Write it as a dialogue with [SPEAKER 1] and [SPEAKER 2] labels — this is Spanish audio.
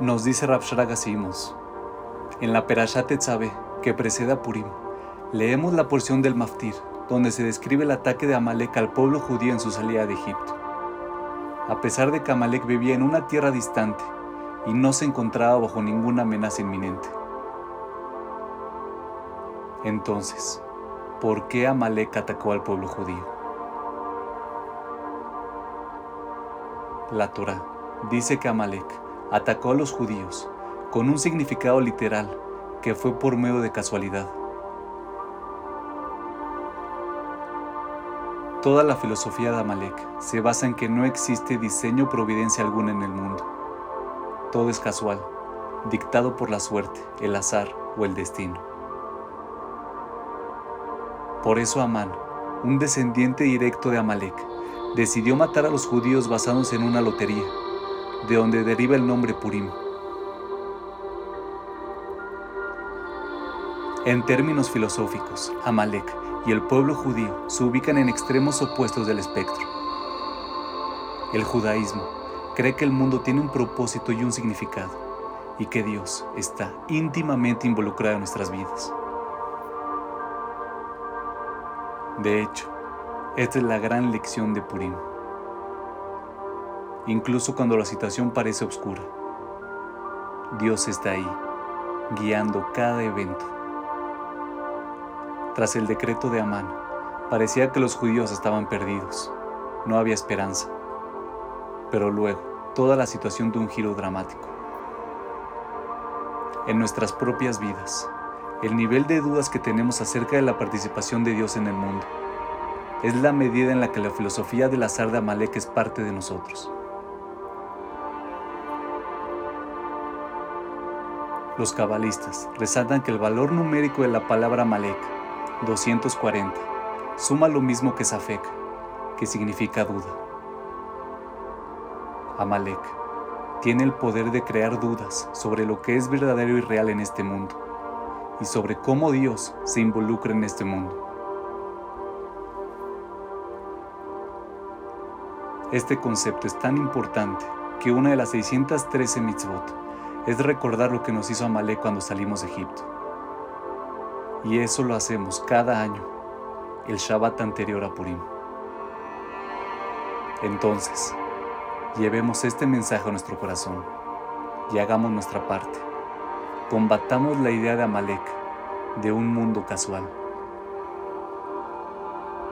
[SPEAKER 1] Nos dice Rabshraga Simos, en la Perashat Tetzabe, que precede a Purim, leemos la porción del Maftir, donde se describe el ataque de Amalek al pueblo judío en su salida de Egipto. A pesar de que Amalek vivía en una tierra distante y no se encontraba bajo ninguna amenaza inminente. Entonces, ¿por qué Amalek atacó al pueblo judío? La Torah dice que Amalek atacó a los judíos con un significado literal que fue por medio de casualidad. Toda la filosofía de Amalek se basa en que no existe diseño o providencia alguna en el mundo. Todo es casual, dictado por la suerte, el azar o el destino. Por eso Amán, un descendiente directo de Amalek, decidió matar a los judíos basándose en una lotería, de donde deriva el nombre Purim. En términos filosóficos, Amalek y el pueblo judío se ubican en extremos opuestos del espectro. El judaísmo cree que el mundo tiene un propósito y un significado, y que Dios está íntimamente involucrado en nuestras vidas. De hecho, esta es la gran lección de Purim. Incluso cuando la situación parece oscura, Dios está ahí, guiando cada evento. Tras el decreto de Amán, parecía que los judíos estaban perdidos, no había esperanza. Pero luego, toda la situación de un giro dramático. En nuestras propias vidas, el nivel de dudas que tenemos acerca de la participación de Dios en el mundo es la medida en la que la filosofía del azar de Amalek es parte de nosotros. Los cabalistas resaltan que el valor numérico de la palabra Amalek, 240, suma lo mismo que Safek, que significa duda. Amalek tiene el poder de crear dudas sobre lo que es verdadero y real en este mundo y sobre cómo Dios se involucra en este mundo. Este concepto es tan importante que una de las 613 mitzvot es recordar lo que nos hizo Amalek cuando salimos de Egipto. Y eso lo hacemos cada año, el Shabbat anterior a Purim. Entonces, llevemos este mensaje a nuestro corazón y hagamos nuestra parte combatamos la idea de Amalek, de un mundo casual.